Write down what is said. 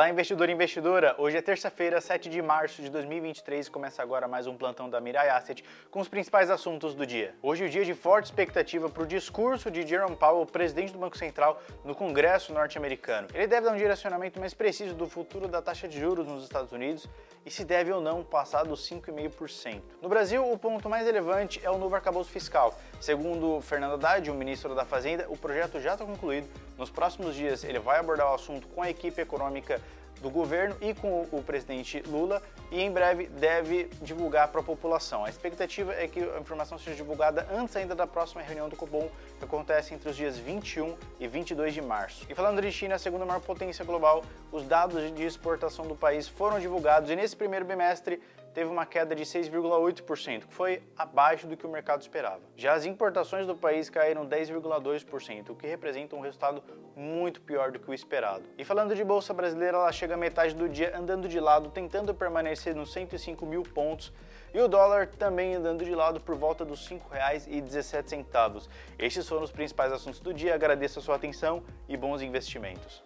Olá, investidor e investidora! Hoje é terça-feira, 7 de março de 2023 e começa agora mais um plantão da Mirai Asset com os principais assuntos do dia. Hoje é o dia de forte expectativa para o discurso de Jerome Powell, presidente do Banco Central, no Congresso norte-americano. Ele deve dar um direcionamento mais preciso do futuro da taxa de juros nos Estados Unidos e se deve ou não passar dos 5,5%. No Brasil, o ponto mais relevante é o novo arcabouço fiscal. Segundo Fernando Haddad, o ministro da Fazenda, o projeto já está concluído. Nos próximos dias, ele vai abordar o assunto com a equipe econômica do governo e com o presidente Lula e em breve deve divulgar para a população. A expectativa é que a informação seja divulgada antes ainda da próxima reunião do Copom, que acontece entre os dias 21 e 22 de março. E falando de China, a segunda maior potência global, os dados de exportação do país foram divulgados e nesse primeiro bimestre teve uma queda de 6,8%, que foi abaixo do que o mercado esperava. Já as importações do país caíram 10,2%, o que representa um resultado muito pior do que o esperado. E falando de bolsa brasileira, ela chega a metade do dia andando de lado, tentando permanecer nos 105 mil pontos, e o dólar também andando de lado por volta dos R$ 5,17. Estes foram os principais assuntos do dia. Agradeço a sua atenção e bons investimentos.